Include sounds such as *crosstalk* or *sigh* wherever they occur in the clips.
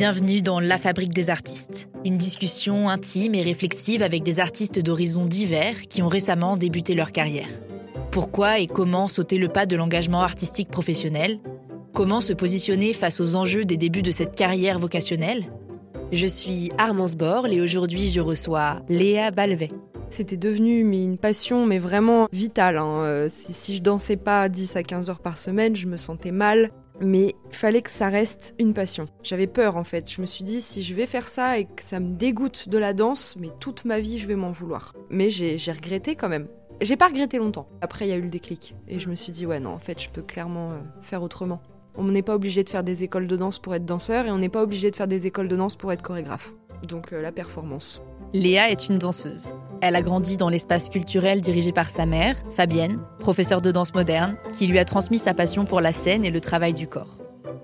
Bienvenue dans La Fabrique des artistes, une discussion intime et réflexive avec des artistes d'horizons divers qui ont récemment débuté leur carrière. Pourquoi et comment sauter le pas de l'engagement artistique professionnel? Comment se positionner face aux enjeux des débuts de cette carrière vocationnelle? Je suis Armance Borle et aujourd'hui je reçois Léa Balvet. C'était devenu une passion, mais vraiment vitale. Hein. Euh, si, si, je dansais pas 10 à 15 heures par semaine, je me sentais mal. Mais fallait que ça reste une passion. J'avais peur en fait. Je me suis dit, si je vais faire ça et que ça me dégoûte de la danse, mais toute ma vie, je vais m'en vouloir. Mais j'ai regretté quand même. J'ai pas regretté longtemps. Après, il y a eu le déclic. Et je me suis dit, ouais, non, en fait, je peux clairement euh, faire autrement. On n'est pas obligé de faire des écoles de danse pour être danseur et on n'est pas obligé de faire des écoles de danse pour être chorégraphe. Donc euh, la performance. Léa est une danseuse. Elle a grandi dans l'espace culturel dirigé par sa mère, Fabienne, professeure de danse moderne, qui lui a transmis sa passion pour la scène et le travail du corps.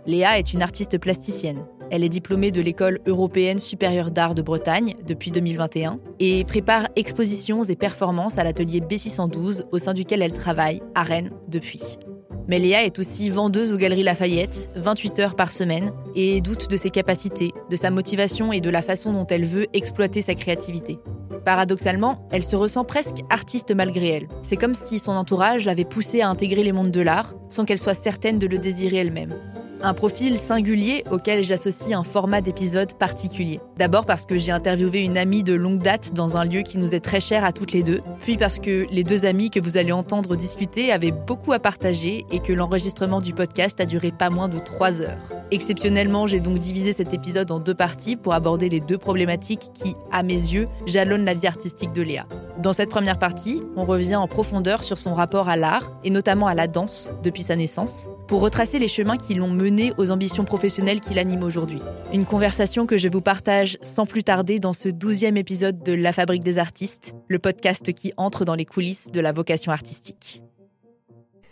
Léa est une artiste plasticienne. Elle est diplômée de l'École européenne supérieure d'art de Bretagne depuis 2021 et prépare expositions et performances à l'atelier B612 au sein duquel elle travaille à Rennes depuis. Mais Léa est aussi vendeuse aux Galeries Lafayette, 28 heures par semaine, et doute de ses capacités, de sa motivation et de la façon dont elle veut exploiter sa créativité. Paradoxalement, elle se ressent presque artiste malgré elle. C'est comme si son entourage l'avait poussée à intégrer les mondes de l'art, sans qu'elle soit certaine de le désirer elle-même. Un profil singulier auquel j'associe un format d'épisode particulier. D'abord parce que j'ai interviewé une amie de longue date dans un lieu qui nous est très cher à toutes les deux, puis parce que les deux amis que vous allez entendre discuter avaient beaucoup à partager et que l'enregistrement du podcast a duré pas moins de trois heures. Exceptionnellement, j'ai donc divisé cet épisode en deux parties pour aborder les deux problématiques qui, à mes yeux, jalonnent la vie artistique de Léa. Dans cette première partie, on revient en profondeur sur son rapport à l'art, et notamment à la danse, depuis sa naissance, pour retracer les chemins qui l'ont mené aux ambitions professionnelles qui l'animent aujourd'hui. Une conversation que je vous partage sans plus tarder dans ce douzième épisode de La Fabrique des artistes, le podcast qui entre dans les coulisses de la vocation artistique.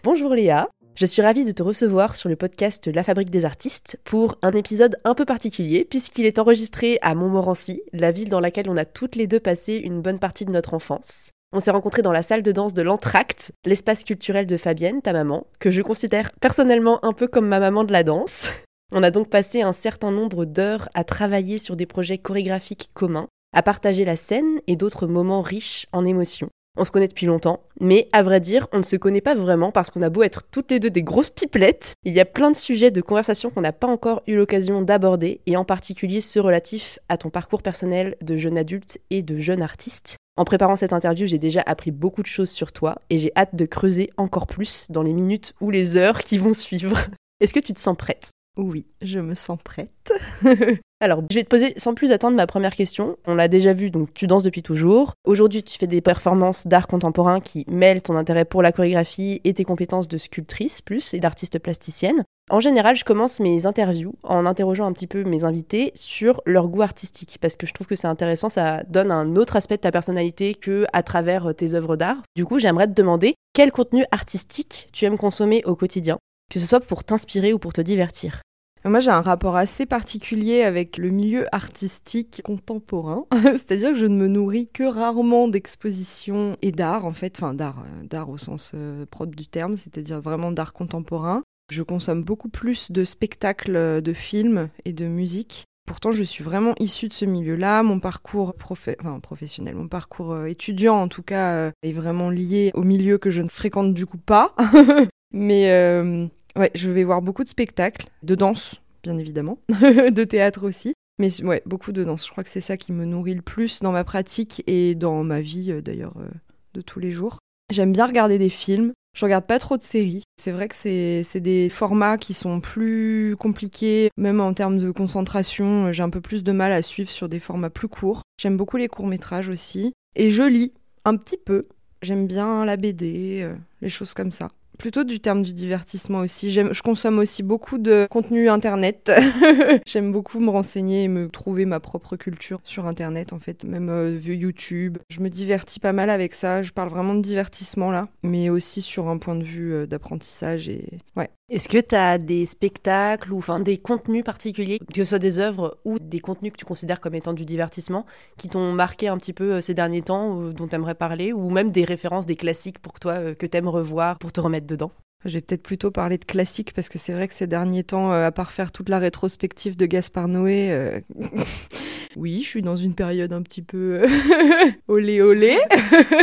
Bonjour Léa, je suis ravie de te recevoir sur le podcast La Fabrique des Artistes pour un épisode un peu particulier puisqu'il est enregistré à Montmorency, la ville dans laquelle on a toutes les deux passé une bonne partie de notre enfance. On s'est rencontrés dans la salle de danse de l'Entracte, l'espace culturel de Fabienne, ta maman, que je considère personnellement un peu comme ma maman de la danse. On a donc passé un certain nombre d'heures à travailler sur des projets chorégraphiques communs, à partager la scène et d'autres moments riches en émotions. On se connaît depuis longtemps, mais à vrai dire, on ne se connaît pas vraiment parce qu'on a beau être toutes les deux des grosses pipelettes, il y a plein de sujets de conversation qu'on n'a pas encore eu l'occasion d'aborder, et en particulier ceux relatifs à ton parcours personnel de jeune adulte et de jeune artiste. En préparant cette interview, j'ai déjà appris beaucoup de choses sur toi, et j'ai hâte de creuser encore plus dans les minutes ou les heures qui vont suivre. Est-ce que tu te sens prête? Oui, je me sens prête. *laughs* Alors, je vais te poser sans plus attendre ma première question. On l'a déjà vu, donc tu danses depuis toujours. Aujourd'hui, tu fais des performances d'art contemporain qui mêlent ton intérêt pour la chorégraphie et tes compétences de sculptrice plus et d'artiste plasticienne. En général, je commence mes interviews en interrogeant un petit peu mes invités sur leur goût artistique parce que je trouve que c'est intéressant, ça donne un autre aspect de ta personnalité que à travers tes œuvres d'art. Du coup, j'aimerais te demander quel contenu artistique tu aimes consommer au quotidien, que ce soit pour t'inspirer ou pour te divertir. Moi, j'ai un rapport assez particulier avec le milieu artistique contemporain. *laughs* C'est-à-dire que je ne me nourris que rarement d'expositions et d'art, en fait, enfin d'art, euh, d'art au sens euh, propre du terme, c'est-à-dire vraiment d'art contemporain. Je consomme beaucoup plus de spectacles, de films et de musique. Pourtant, je suis vraiment issue de ce milieu-là. Mon parcours professionnel, mon parcours euh, étudiant, en tout cas, est vraiment lié au milieu que je ne fréquente du coup pas. *laughs* Mais Ouais, je vais voir beaucoup de spectacles, de danse, bien évidemment, *laughs* de théâtre aussi. Mais ouais, beaucoup de danse. Je crois que c'est ça qui me nourrit le plus dans ma pratique et dans ma vie euh, d'ailleurs euh, de tous les jours. J'aime bien regarder des films. Je regarde pas trop de séries. C'est vrai que c'est des formats qui sont plus compliqués, même en termes de concentration. J'ai un peu plus de mal à suivre sur des formats plus courts. J'aime beaucoup les courts-métrages aussi. Et je lis un petit peu. J'aime bien la BD, euh, les choses comme ça plutôt du terme du divertissement aussi. Je consomme aussi beaucoup de contenu internet. *laughs* J'aime beaucoup me renseigner et me trouver ma propre culture sur internet en fait, même euh, via YouTube. Je me divertis pas mal avec ça. Je parle vraiment de divertissement là, mais aussi sur un point de vue euh, d'apprentissage et ouais. Est-ce que tu as des spectacles ou enfin des contenus particuliers, que ce soit des œuvres ou des contenus que tu considères comme étant du divertissement, qui t'ont marqué un petit peu euh, ces derniers temps, dont tu aimerais parler, ou même des références, des classiques pour toi que tu aimes revoir pour te remettre dedans? Je vais peut-être plutôt parler de classique parce que c'est vrai que ces derniers temps, euh, à part faire toute la rétrospective de Gaspard Noé, euh, *laughs* oui, je suis dans une période un petit peu *laughs* olé olé.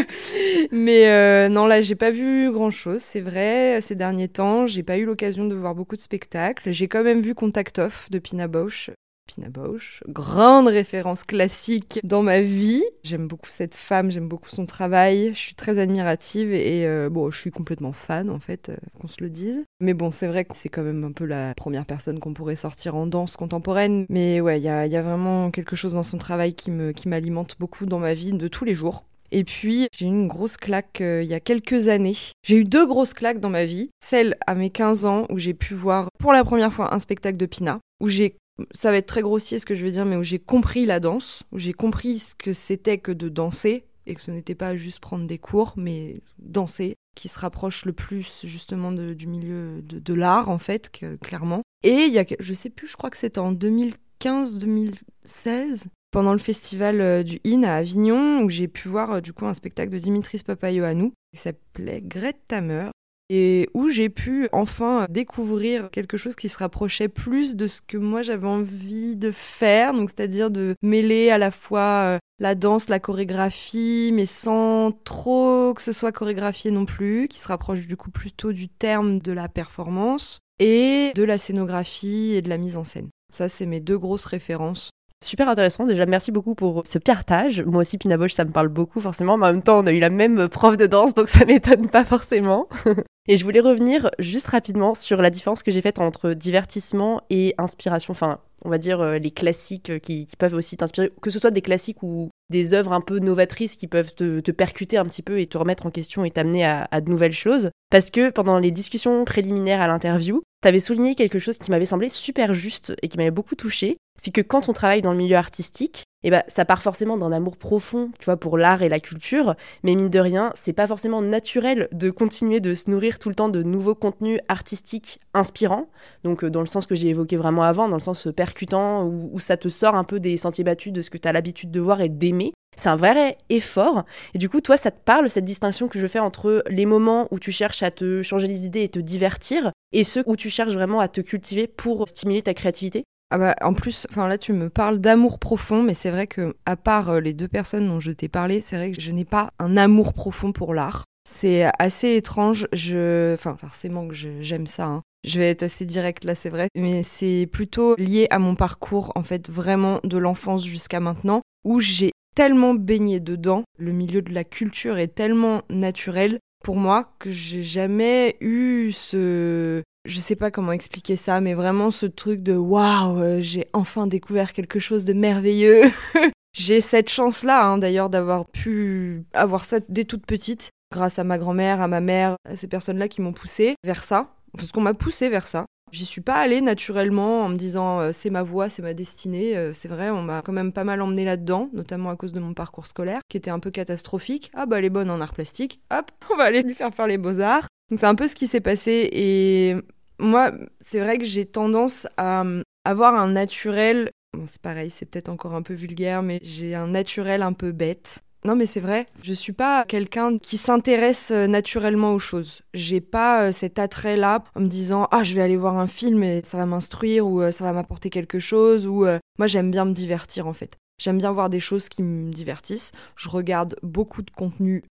*laughs* Mais euh, non, là, j'ai pas vu grand chose. C'est vrai, ces derniers temps, j'ai pas eu l'occasion de voir beaucoup de spectacles. J'ai quand même vu Contact Off de Pina Bausch Pina Bausch, grande référence classique dans ma vie. J'aime beaucoup cette femme, j'aime beaucoup son travail, je suis très admirative et euh, bon, je suis complètement fan en fait, euh, qu'on se le dise. Mais bon, c'est vrai que c'est quand même un peu la première personne qu'on pourrait sortir en danse contemporaine. Mais ouais, il y a, vraiment quelque chose dans son travail qui m'alimente qui beaucoup dans ma vie de tous les jours. Et puis, j'ai eu une grosse claque euh, il y a quelques années. J'ai eu deux grosses claques dans ma vie. Celle à mes 15 ans où j'ai pu voir pour la première fois un spectacle de Pina, où j'ai ça va être très grossier ce que je vais dire, mais où j'ai compris la danse, où j'ai compris ce que c'était que de danser, et que ce n'était pas juste prendre des cours, mais danser, qui se rapproche le plus justement du milieu de, l'art, en fait, clairement. Et il y a, je sais plus, je crois que c'était en 2015-2016, pendant le festival euh, du IN à Avignon, où j'ai pu voir euh, du coup un spectacle de Dimitris Papayoannou, qui s'appelait Greta Tamer, et où j'ai pu enfin découvrir quelque chose qui se rapprochait plus de ce que moi j'avais envie de faire, donc c'est-à-dire de mêler à la fois euh, la danse, la chorégraphie, mais sans trop que ce soit chorégraphié non plus, qui se rapproche du coup plutôt du terme de la performance et de la scénographie et de la mise en scène. Ça, c'est mes deux grosses références Super intéressant. Déjà, merci beaucoup pour ce partage. Moi aussi, Pina ça me parle beaucoup, forcément. Mais en même temps, on a eu la même prof de danse, donc ça *laughs* m'étonne pas forcément. *laughs* et je voulais revenir juste rapidement sur la différence que j'ai faite entre divertissement et inspiration. Enfin, on va dire euh, les classiques qui, peuvent aussi t'inspirer, que ce soit des classiques ou des œuvres un peu novatrices qui peuvent te, percuter un petit peu et te remettre en question et t'amener à, à de nouvelles choses. Parce que pendant les discussions préliminaires à l'interview, t'avais souligné quelque chose qui m'avait semblé super juste et qui m'avait beaucoup touché c'est que quand on travaille dans le milieu artistique, eh ben, ça part forcément d'un amour profond, tu vois, pour l'art et la culture, mais mine de rien, c'est pas forcément naturel de continuer de se nourrir tout le temps de nouveaux contenus artistiques inspirants, donc euh, dans le sens que j'ai évoqué vraiment avant, dans le sens percutant, où, où ça te sort un peu des sentiers battus de ce que tu as l'habitude de voir et d'aimer. C'est un vrai effort. Et du coup, toi, ça te parle, cette distinction que je fais entre les moments où tu cherches à te changer les idées et te divertir, et ceux où tu cherches vraiment à te cultiver pour stimuler ta créativité? Ah bah, en plus, enfin là tu me parles d'amour profond, mais c'est vrai que à part euh, les deux personnes dont je t'ai parlé, c'est vrai que je n'ai pas un amour profond pour l'art. C'est assez étrange. Je, enfin forcément que j'aime ça. Hein. Je vais être assez direct là, c'est vrai, mais c'est plutôt lié à mon parcours en fait, vraiment de l'enfance jusqu'à maintenant, où j'ai tellement baigné dedans. Le milieu de la culture est tellement naturel pour moi que j'ai jamais eu ce je sais pas comment expliquer ça, mais vraiment ce truc de waouh, euh, j'ai enfin découvert quelque chose de merveilleux. *laughs* j'ai cette chance-là, hein, d'ailleurs, d'avoir pu avoir ça dès toute petite, grâce à ma grand-mère, à ma mère, à ces personnes-là qui m'ont poussé vers ça, parce qu'on m'a poussé vers ça. J'y suis pas allée naturellement en me disant euh, c'est ma voie, c'est ma destinée. Euh, c'est vrai, on m'a quand même pas mal emmené là-dedans, notamment à cause de mon parcours scolaire qui était un peu catastrophique. Ah bah elle est bonne en art plastique, hop, *laughs* on va aller lui faire faire les beaux-arts. C'est un peu ce qui s'est passé et moi, c'est vrai que j'ai tendance à euh, avoir un naturel. Bon, c'est pareil, c'est peut-être encore un peu vulgaire, mais j'ai un naturel un peu bête. Non, mais c'est vrai, je suis pas quelqu'un qui s'intéresse euh, naturellement aux choses. J'ai pas euh, cet attrait-là en me disant Ah, je vais aller voir un film et ça va m'instruire ou ça va m'apporter quelque chose. Ou moi, j'aime bien me divertir en fait. J'aime bien voir des choses qui me divertissent. Je regarde beaucoup de contenu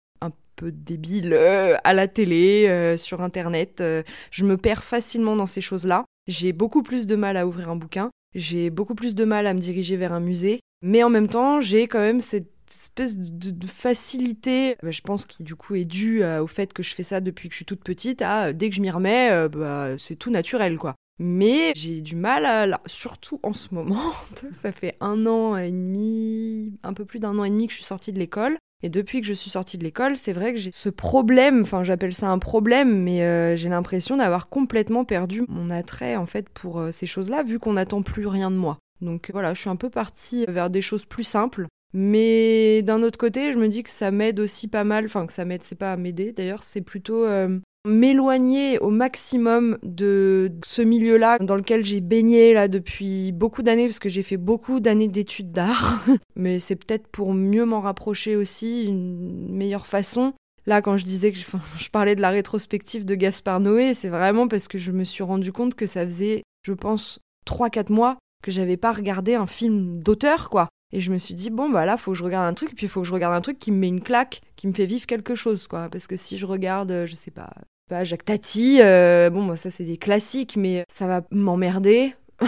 débile euh, à la télé, euh, sur Internet. Euh, je me perds facilement dans ces choses-là. J'ai beaucoup plus de mal à ouvrir un bouquin. J'ai beaucoup plus de mal à me diriger vers un musée. Mais en même temps, j'ai quand même cette espèce de, facilité, je pense qui du coup est due au fait que je fais ça depuis que je suis toute petite, dès que je m'y remets, bah, c'est tout naturel quoi. Mais j'ai du mal à, surtout en ce moment, *laughs* ça fait un an et demi, un peu plus d'un an et demi que je suis sortie de l'école. Et depuis que je suis sortie de l'école, c'est vrai que j'ai ce problème, enfin j'appelle ça un problème, mais euh, j'ai l'impression d'avoir complètement perdu mon attrait en fait pour euh, ces choses-là, vu qu'on n'attend plus rien de moi. Donc voilà, je suis un peu partie vers des choses plus simples. Mais d'un autre côté, je me dis que ça m'aide aussi pas mal, enfin que ça m'aide, c'est pas à m'aider d'ailleurs, c'est plutôt euh, m'éloigner au maximum de ce milieu-là dans lequel j'ai baigné là depuis beaucoup d'années parce que j'ai fait beaucoup d'années d'études d'art *laughs* mais c'est peut-être pour mieux m'en rapprocher aussi une meilleure façon Là, quand je disais que je, je parlais de la rétrospective de Gaspard Noé, c'est vraiment parce que je me suis rendu compte que ça faisait, je pense, 3-4 mois que j'avais pas regardé un film d'auteur, quoi. Et je me suis dit, bon, bah là, faut que je regarde un truc, puis il faut que je regarde un truc qui me met une claque, qui me fait vivre quelque chose, quoi. Parce que si je regarde, je sais pas, pas Jacques Tati, euh, bon, bah, ça c'est des classiques, mais ça va m'emmerder. *laughs*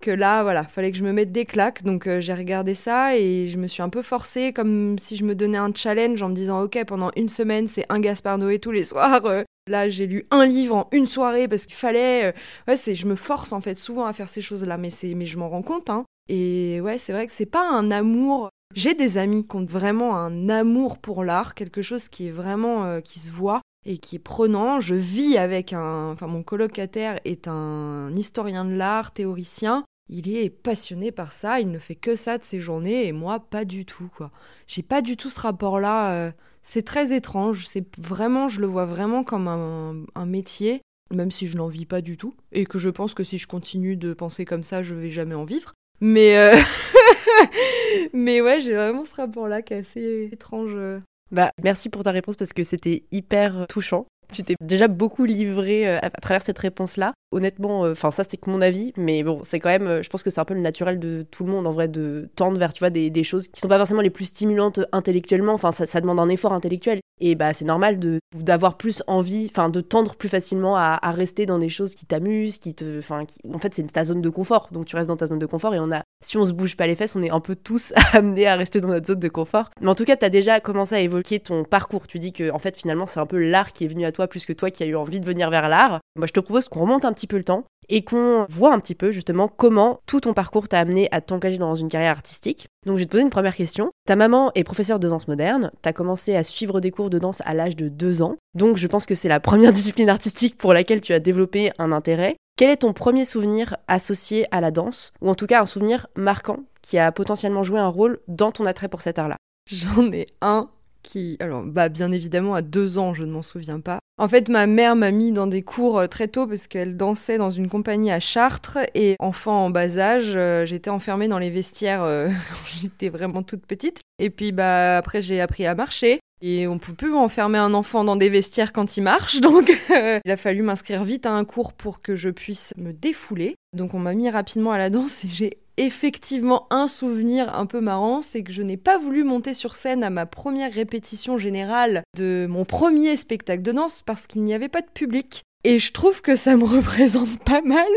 que là, voilà, fallait que je me mette des claques. Donc euh, j'ai regardé ça et je me suis un peu forcée, comme si je me donnais un challenge en me disant, ok, pendant une semaine, c'est un Gaspard Noé tous les soirs. Euh, là, j'ai lu un livre en une soirée parce qu'il fallait. ouais, c'est, je me force en fait souvent à faire ces choses-là, mais c'est, mais je m'en rends compte. Hein. Et ouais, c'est vrai que c'est pas un amour. J'ai des amis qui ont vraiment un amour pour l'art, quelque chose qui est vraiment euh, qui se voit et qui est prenant. Je vis avec un, enfin mon colocataire est un historien de l'art, théoricien. Il est passionné par ça, il ne fait que ça de ses journées et moi pas du tout quoi. J'ai pas du tout ce rapport-là. Euh, c'est très étrange. C'est vraiment, je le vois vraiment comme un, métier même si je n'en vis pas du tout, et que je pense que si je continue de penser comme ça, je vais jamais en vivre. Mais, euh, *laughs* mais ouais, j'ai vraiment ce rapport-là qui est assez étrange. Bah, merci pour ta réponse parce que c'était hyper touchant. Tu t'es déjà beaucoup livré euh, à travers cette réponse-là. Honnêtement, euh, enfin ça c'est que mon avis, mais bon, c'est quand même, je pense que c'est un peu le naturel de tout le monde en vrai de tendre vers, tu vois, des, choses qui sont pas forcément les plus stimulantes intellectuellement. Enfin, ça, demande un effort intellectuel. Et bah c'est normal de d'avoir plus envie, enfin de tendre plus facilement à, à, rester dans des choses qui t'amusent, qui te, enfin, en fait c'est ta zone de confort. Donc tu restes dans ta zone de confort et on a, si on se bouge pas les fesses, on est un peu tous *laughs* amenés à rester dans notre zone de confort. Mais en tout cas, tu as déjà commencé à évoquer ton parcours. Tu dis que en fait finalement c'est un peu l'art qui est venu à toi plus que toi qui a eu envie de venir vers l'art. Moi je te propose qu'on remonte un petit peu le temps et qu'on voit un petit peu justement comment tout ton parcours t'a amené à t'engager dans une carrière artistique. Donc je vais te poser une première question. Ta maman est professeure de danse moderne, t'as commencé à suivre des cours de danse à l'âge de 2 ans, donc je pense que c'est la première *laughs* discipline artistique pour laquelle tu as développé un intérêt. Quel est ton premier souvenir associé à la danse, ou en tout cas un souvenir marquant qui a potentiellement joué un rôle dans ton attrait pour cet art-là? J'en ai un qui, alors, bah, bien évidemment, à deux ans, je ne m'en souviens pas. En fait, ma mère m'a mis dans des cours euh, très tôt parce qu'elle dansait dans une compagnie à Chartres et enfant en bas âge, euh, j'étais enfermée dans les vestiaires euh, *laughs* quand j'étais vraiment toute petite. Et puis, bah, après, j'ai appris à marcher. Et on peut plus enfermer un enfant dans des vestiaires quand il marche, *laughs* donc il a fallu m'inscrire vite à un cours pour que je puisse me défouler. Donc on m'a mis rapidement à la danse et j'ai effectivement un souvenir un peu marrant, c'est que je n'ai pas voulu monter sur scène à ma première répétition générale de mon premier spectacle de danse parce qu'il n'y avait pas de public. Et je trouve que ça me *laughs* représente pas mal,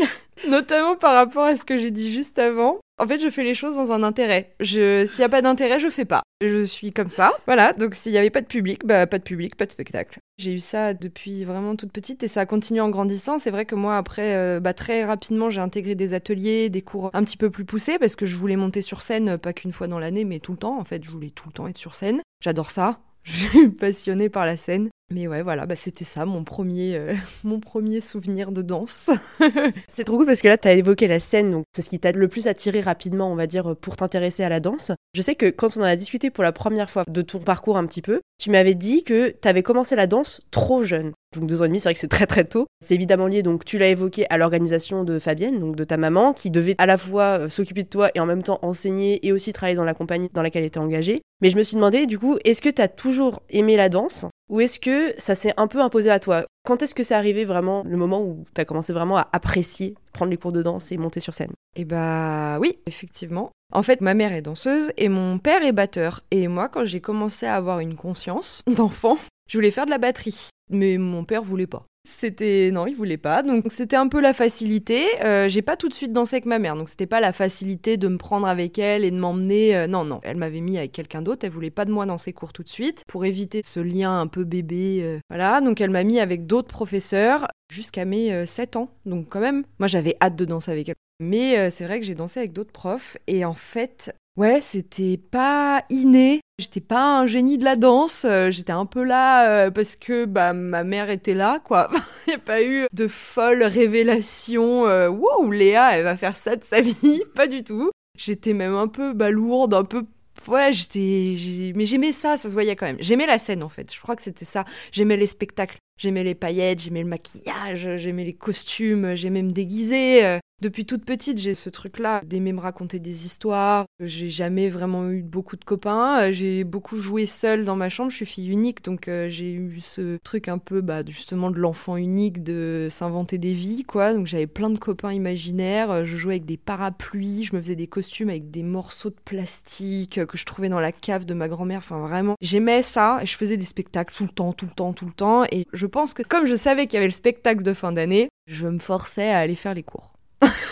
notamment par rapport à ce que j'ai dit juste avant. En fait, je fais les choses dans un intérêt. Je, s'il n'y a pas d'intérêt, je fais pas. Je suis comme ça. Voilà. Donc, s'il n'y avait pas de public, bah, pas de public, pas de spectacle. J'ai eu ça depuis vraiment toute petite et ça a continué en grandissant. C'est vrai que moi, après, euh, bah, très rapidement, j'ai intégré des ateliers, des cours un petit peu plus poussés parce que je voulais monter sur scène, pas qu'une fois dans l'année, mais tout le temps. En fait, je voulais tout le temps être sur scène. J'adore ça. *laughs* Je suis passionnée par la scène. Mais ouais, voilà, bah c'était ça mon premier, euh, *laughs* mon premier souvenir de danse. *laughs* c'est trop cool parce que là, tu as évoqué la scène, donc c'est ce qui t'a le plus attiré rapidement, on va dire, pour t'intéresser à la danse. Je sais que quand on en a discuté pour la première fois de ton parcours un petit peu, tu m'avais dit que tu avais commencé la danse trop jeune. Donc deux ans et demi, c'est vrai que c'est très très tôt. C'est évidemment lié, donc tu l'as évoqué, à l'organisation de Fabienne, donc de ta maman, qui devait à la fois euh, s'occuper de toi et en même temps enseigner et aussi travailler dans la compagnie dans laquelle elle était engagée. Mais je me suis demandé, du coup, est-ce que tu as toujours aimé la danse ou est-ce que ça s'est un peu imposé à toi? Quand est-ce que c'est arrivé vraiment le moment où tu as commencé vraiment à apprécier prendre les cours de danse et monter sur scène? Eh bah oui, effectivement. En fait, ma mère est danseuse et mon père est batteur. Et moi, quand j'ai commencé à avoir une conscience d'enfant, je voulais faire de la batterie. Mais mon père voulait pas. C'était non, il voulait pas. Donc c'était un peu la facilité. Euh, j'ai pas tout de suite dansé avec ma mère, donc c'était pas la facilité de me prendre avec elle et de m'emmener. Euh, non, non, elle m'avait mis avec quelqu'un d'autre. Elle voulait pas de moi dans ses cours tout de suite pour éviter ce lien un peu bébé. Euh. voilà, donc elle m'a mis avec d'autres professeurs jusqu'à mes 7 ans. Donc quand même, moi j'avais hâte de danser avec elle. Mais c'est vrai que j'ai dansé avec d'autres profs et en fait, Ouais, c'était pas inné. J'étais pas un génie de la danse. Euh, j'étais un peu là euh, parce que bah, ma mère était là, quoi. *laughs* Il n'y a pas eu de folle révélation. Euh, wow, Léa, elle va faire ça de sa vie. *laughs* pas du tout. J'étais même un peu balourde, un peu ouais, j'étais. Mais j'aimais ça, ça se voyait quand même. J'aimais la scène en fait, je crois que c'était ça. J'aimais les spectacles, j'aimais les paillettes, j'aimais le maquillage, j'aimais les costumes, j'aimais me déguiser. Depuis toute petite, j'ai ce truc-là d'aimer me raconter des histoires. J'ai jamais vraiment eu beaucoup de copains. J'ai beaucoup joué seule dans ma chambre. Je suis fille unique, donc euh, j'ai eu ce truc un peu, bah, justement, de l'enfant unique, de s'inventer des vies, quoi. Donc j'avais plein de copains imaginaires. Je jouais avec des parapluies. Je me faisais des costumes avec des morceaux de plastique que je trouvais dans la cave de ma grand-mère. Enfin, vraiment, j'aimais ça. Et je faisais des spectacles tout le temps, tout le temps, tout le temps. Et je pense que comme je savais qu'il y avait le spectacle de fin d'année, je me forçais à aller faire les cours.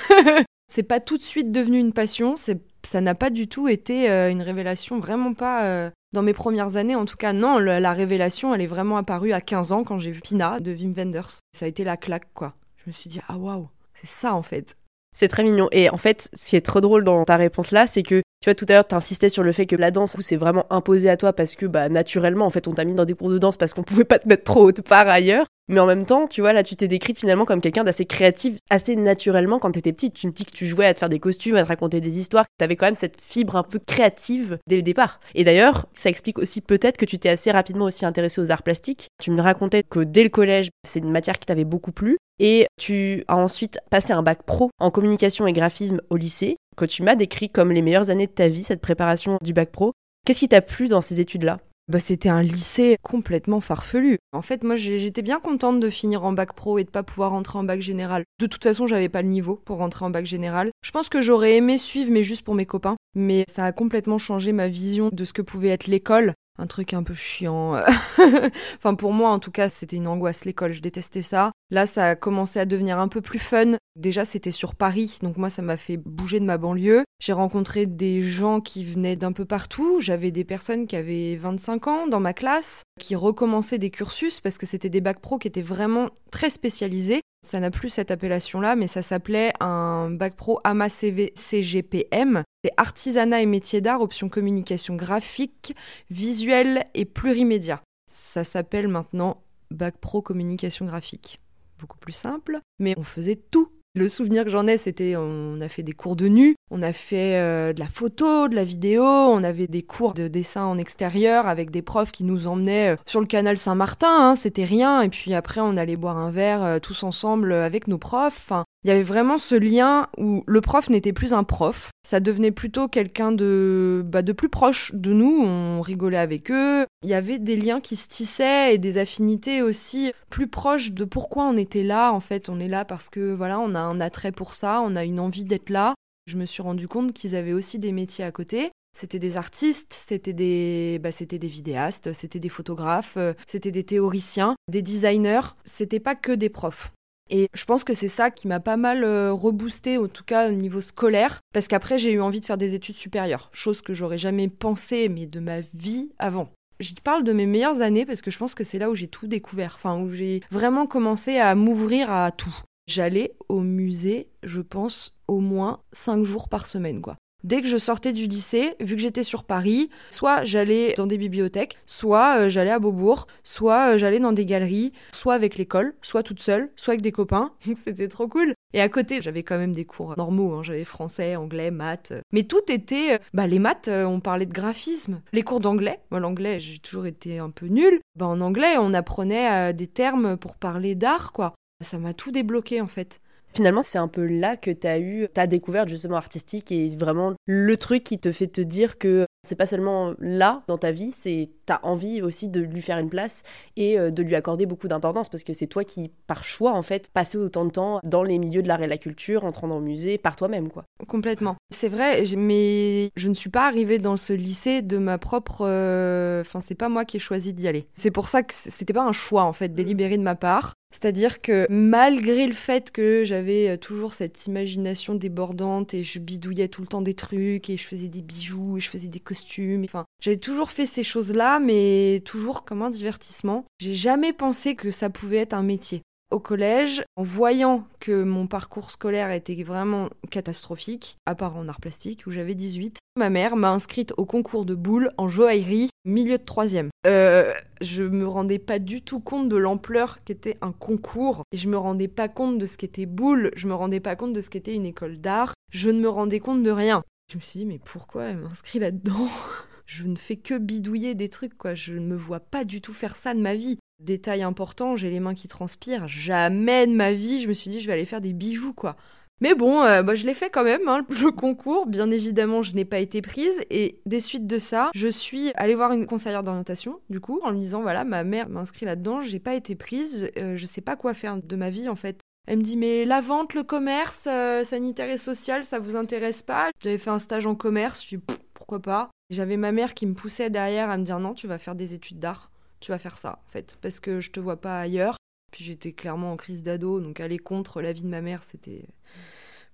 *laughs* c'est pas tout de suite devenu une passion, ça n'a pas du tout été euh, une révélation, vraiment pas euh, dans mes premières années en tout cas. Non, la révélation, elle est vraiment apparue à 15 ans quand j'ai vu Pina de Wim Wenders. Ça a été la claque quoi. Je me suis dit ah waouh, c'est ça en fait. C'est très mignon. Et en fait, ce qui est trop drôle dans ta réponse là, c'est que tu vois, tout à l'heure, tu insistais sur le fait que la danse, c'est vraiment imposé à toi parce que, bah, naturellement, en fait, on t'a mis dans des cours de danse parce qu'on pouvait pas te mettre trop haute part ailleurs. Mais en même temps, tu vois, là, tu t'es décrite finalement comme quelqu'un d'assez créatif, assez naturellement quand t'étais petite. Tu me dis que tu jouais à te faire des costumes, à te raconter des histoires. T'avais quand même cette fibre un peu créative dès le départ. Et d'ailleurs, ça explique aussi peut-être que tu t'es assez rapidement aussi intéressée aux arts plastiques. Tu me racontais que dès le collège, c'est une matière qui t'avait beaucoup plu. Et tu as ensuite passé un bac pro en communication et graphisme au lycée, que tu m'as décrit comme les meilleures années de ta vie, cette préparation du bac pro. Qu'est-ce qui t'a plu dans ces études-là? Bah, c'était un lycée complètement farfelu. En fait, moi, j'étais bien contente de finir en bac pro et de pas pouvoir rentrer en bac général. De toute façon, j'avais pas le niveau pour rentrer en bac général. Je pense que j'aurais aimé suivre, mais juste pour mes copains. Mais ça a complètement changé ma vision de ce que pouvait être l'école un truc un peu chiant. *laughs* enfin, pour moi, en tout cas, c'était une angoisse, l'école. Je détestais ça. Là, ça a commencé à devenir un peu plus fun. Déjà, c'était sur Paris, donc moi, ça m'a fait bouger de ma banlieue. J'ai rencontré des gens qui venaient d'un peu partout. J'avais des personnes qui avaient 25 ans dans ma classe, qui recommençaient des cursus parce que c'était des bacs pro qui étaient vraiment très spécialisés. Ça n'a plus cette appellation-là, mais ça s'appelait un bac pro AMA CV CGPM. C'est artisanat et métiers d'art, option communication graphique, visuelle et plurimédia. Ça s'appelle maintenant bac pro communication graphique. Beaucoup plus simple, mais on faisait tout le souvenir que j'en ai, c'était on a fait des cours de nu, on a fait euh, de la photo, de la vidéo, on avait des cours de dessin en extérieur avec des profs qui nous emmenaient euh, sur le canal Saint-Martin, hein, c'était rien. Et puis après, on allait boire un verre euh, tous ensemble avec nos profs. Il y avait vraiment ce lien où le prof n'était plus un prof, ça devenait plutôt quelqu'un de, bah, de plus proche de nous, on rigolait avec eux. Il y avait des liens qui se tissaient et des affinités aussi plus proches de pourquoi on était là. En fait, on est là parce que voilà, on a un attrait pour ça, on a une envie d'être là. Je me suis rendu compte qu'ils avaient aussi des métiers à côté. C'était des artistes, c'était des, bah, c'était des vidéastes, c'était des photographes, euh, c'était des théoriciens, des designers. C'était pas que des profs. Et je pense que c'est ça qui m'a pas mal euh, reboosté, en tout cas au niveau scolaire, parce qu'après j'ai eu envie de faire des études supérieures, chose que j'aurais jamais pensé, mais de ma vie avant. Je parle de mes meilleures années parce que je pense que c'est là où j'ai tout découvert, enfin où j'ai vraiment commencé à m'ouvrir à tout. J'allais au musée, je pense, au moins cinq jours par semaine, quoi. Dès que je sortais du lycée, vu que j'étais sur Paris, soit j'allais dans des bibliothèques, soit euh, j'allais à Beaubourg, soit euh, j'allais dans des galeries, soit avec l'école, soit toute seule, soit avec des copains. *laughs* C'était trop cool. Et à côté, j'avais quand même des cours normaux. Hein. J'avais français, anglais, maths. Mais tout était. Euh, bah, les maths, on parlait de graphisme. Les cours d'anglais. Moi, l'anglais, j'ai toujours été un peu nulle. Bah, en anglais, on apprenait des termes pour parler d'art, quoi. Ça m'a tout débloqué, en fait. Finalement, c'est un peu là que tu as eu ta découverte justement artistique et vraiment le truc qui te fait te dire que c'est pas seulement là dans ta vie, c'est t'as envie aussi de lui faire une place et euh, de lui accorder beaucoup d'importance parce que c'est toi qui, par choix en fait, passais autant de temps dans les milieux de l'art et la culture, entrant dans le musée par toi-même quoi. Complètement. C'est vrai, mais je ne suis pas arrivée dans ce lycée de ma propre. Euh, enfin, c'est pas moi qui ai choisi d'y aller. C'est pour ça que c'était pas un choix en fait délibéré de ma part. C'est-à-dire que malgré le fait que j'avais euh, toujours cette imagination débordante et je bidouillais tout le temps des trucs et je faisais des bijoux et je faisais des costumes, enfin, j'avais toujours fait ces choses-là, mais toujours comme un divertissement. J'ai jamais pensé que ça pouvait être un métier au collège, en voyant que mon parcours scolaire était vraiment catastrophique, à part en art plastique où j'avais 18, ma mère m'a inscrite au concours de boules en joaillerie, milieu de troisième. Euh, je me rendais pas du tout compte de l'ampleur qu'était un concours et je me rendais pas compte de ce qu'était boule, je me rendais pas compte de ce qu'était une école d'art, je ne me rendais compte de rien. Je me suis dit mais pourquoi elle m'inscrit là-dedans? *laughs* Je ne fais que bidouiller des trucs, quoi. Je ne me vois pas du tout faire ça de ma vie. Détail important, j'ai les mains qui transpirent. Jamais de ma vie, je me suis dit, je vais aller faire des bijoux, quoi. Mais bon, euh, bah, je l'ai fait quand même, hein, *laughs* le concours. Bien évidemment, je n'ai pas été prise. Et des suites de ça, je suis allée voir une conseillère d'orientation, du coup, en lui disant voilà, ma mère m'a inscrit là-dedans, j'ai pas été prise, euh, je sais pas quoi faire de ma vie en fait. Elle me dit mais la vente, le commerce, euh, sanitaire et social, ça vous intéresse pas? J'avais fait un stage en commerce, je dis pourquoi pas? J'avais ma mère qui me poussait derrière à me dire non, tu vas faire des études d'art, tu vas faire ça en fait, parce que je te vois pas ailleurs. Puis j'étais clairement en crise d'ado, donc aller contre la vie de ma mère, c'était.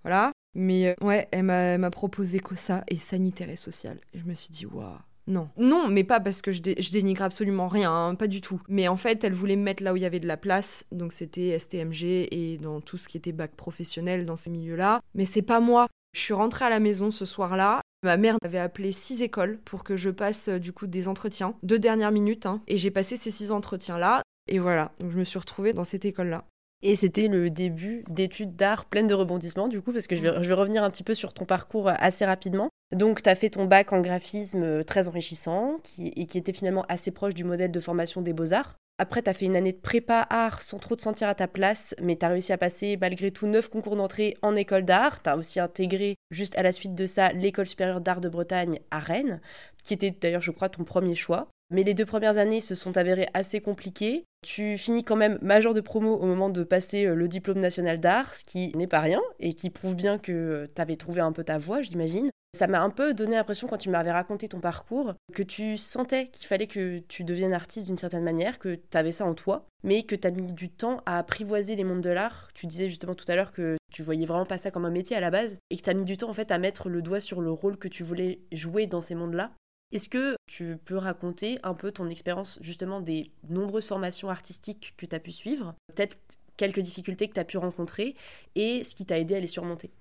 Voilà. Mais euh, ouais, elle m'a proposé que ça, et sanitaire et social. Et je me suis dit, waouh. Non. Non, mais pas parce que je, dénigre absolument rien, hein, pas du tout. Mais en fait, elle voulait me mettre là où il y avait de la place, donc c'était STMG et dans tout ce qui était bac professionnel dans ces milieux-là. Mais c'est pas moi. Je suis rentrée à la maison ce soir-là. Ma mère avait appelé six écoles pour que je passe euh, du coup des entretiens, deux dernières minutes, hein. et j'ai passé ces six entretiens-là. Et voilà, donc je me suis retrouvée dans cette école-là. Et c'était le début d'études d'art pleines de rebondissements, du coup, parce que je vais, je vais, revenir un petit peu sur ton parcours assez rapidement. Donc, tu as fait ton bac en graphisme euh, très enrichissant, qui, et qui était finalement assez proche du modèle de formation des beaux-arts. Après, tu as fait une année de prépa art sans trop te sentir à ta place, mais tu as réussi à passer malgré tout neuf concours d'entrée en école d'art. Tu as aussi intégré, juste à la suite de ça, l'école supérieure d'art de Bretagne à Rennes, qui était d'ailleurs, je crois, ton premier choix. Mais les deux premières années se sont avérées assez compliquées. Tu finis quand même major de promo au moment de passer euh, le diplôme national d'art, ce qui n'est pas rien et qui prouve bien que euh, tu avais trouvé un peu ta voie, j'imagine. Ça m'a un peu donné l'impression quand tu m'avais raconté ton parcours que tu sentais qu'il fallait que tu deviennes artiste d'une certaine manière, que tu avais ça en toi, mais que tu as mis du temps à apprivoiser les mondes de l'art. Tu disais justement tout à l'heure que tu voyais vraiment pas ça comme un métier à la base et que tu as mis du temps en fait à mettre le doigt sur le rôle que tu voulais jouer dans ces mondes-là est-ce que tu peux raconter un peu ton expérience justement des nombreuses formations artistiques que tu as pu suivre, peut-être quelques difficultés que tu as pu rencontrer et ce qui t'a aidé à les surmonter?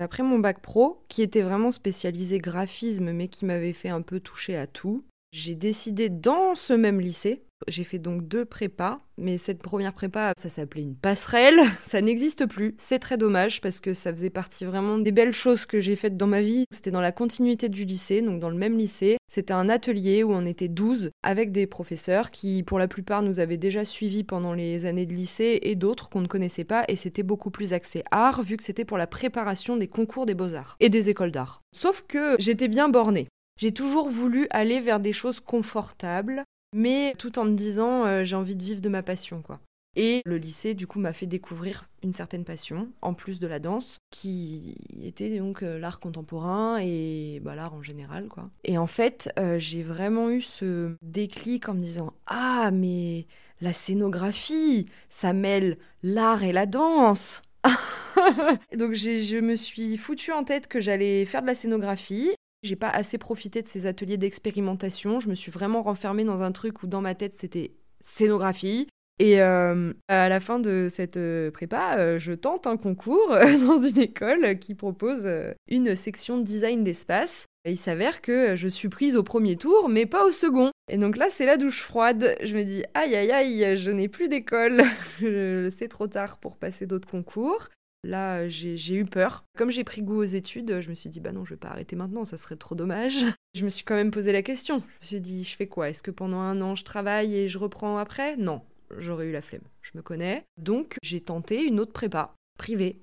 Après mon bac pro, qui était vraiment spécialisé graphisme mais qui m'avait fait un peu toucher à tout, j'ai décidé dans ce même lycée j'ai fait donc deux prépas, mais cette première prépa, ça s'appelait une passerelle. *laughs* Ça n'existe plus. C'est très dommage parce que ça faisait partie vraiment des belles choses que j'ai faites dans ma vie. C'était dans la continuité du lycée, donc dans le même lycée. C'était un atelier où on était 12 avec des professeurs qui, pour la plupart, nous avaient déjà suivis pendant les années de lycée et d'autres qu'on ne connaissait pas. Et c'était beaucoup plus axé art vu que c'était pour la préparation des concours des beaux-arts et des écoles d'art. Sauf que j'étais bien bornée. J'ai toujours voulu aller vers des choses confortables, mais tout en me disant euh, j'ai envie de vivre de ma passion quoi. Et le lycée du coup m'a fait découvrir une certaine passion en plus de la danse qui était donc euh, l'art contemporain et bah, l'art en général quoi. Et en fait, euh, j'ai vraiment eu ce déclic en me disant ah mais la scénographie, ça mêle l'art et la danse. *laughs* Donc je me suis foutu en tête que j'allais faire de la scénographie j'ai pas assez profité de ces ateliers d'expérimentation. Je me suis vraiment renfermée dans un truc où dans ma tête c'était scénographie. Et euh, à la fin de cette euh, prépa, euh, je tente un concours *laughs* dans une école qui propose une section design d'espace. Il s'avère que je suis prise au premier tour, mais pas au second. Et donc là, c'est la douche froide. Je me dis, aïe aïe aïe, je n'ai plus d'école. *laughs* c'est trop tard pour passer d'autres concours. Là, j'ai eu peur. Comme j'ai pris goût aux études, je me suis dit, bah non, je vais pas arrêter maintenant, ça serait trop dommage. Je me suis quand même posé la question. Je me suis dit, je fais quoi? Est-ce que pendant un an, je travaille et je reprends après? Non, j'aurais eu la flemme. Je me connais. Donc, j'ai tenté une autre prépa, privée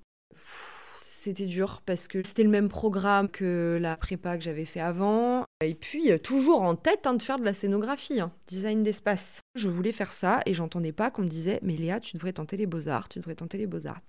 c'était dur parce que c'était le même programme que la prépa que j'avais fait avant. Et puis, euh, toujours en tête hein, de faire de la scénographie, hein, design d'espace. Je voulais faire ça et j'entendais pas qu'on me disait Mais Léa, tu devrais tenter les beaux-arts, tu devrais tenter les beaux-arts.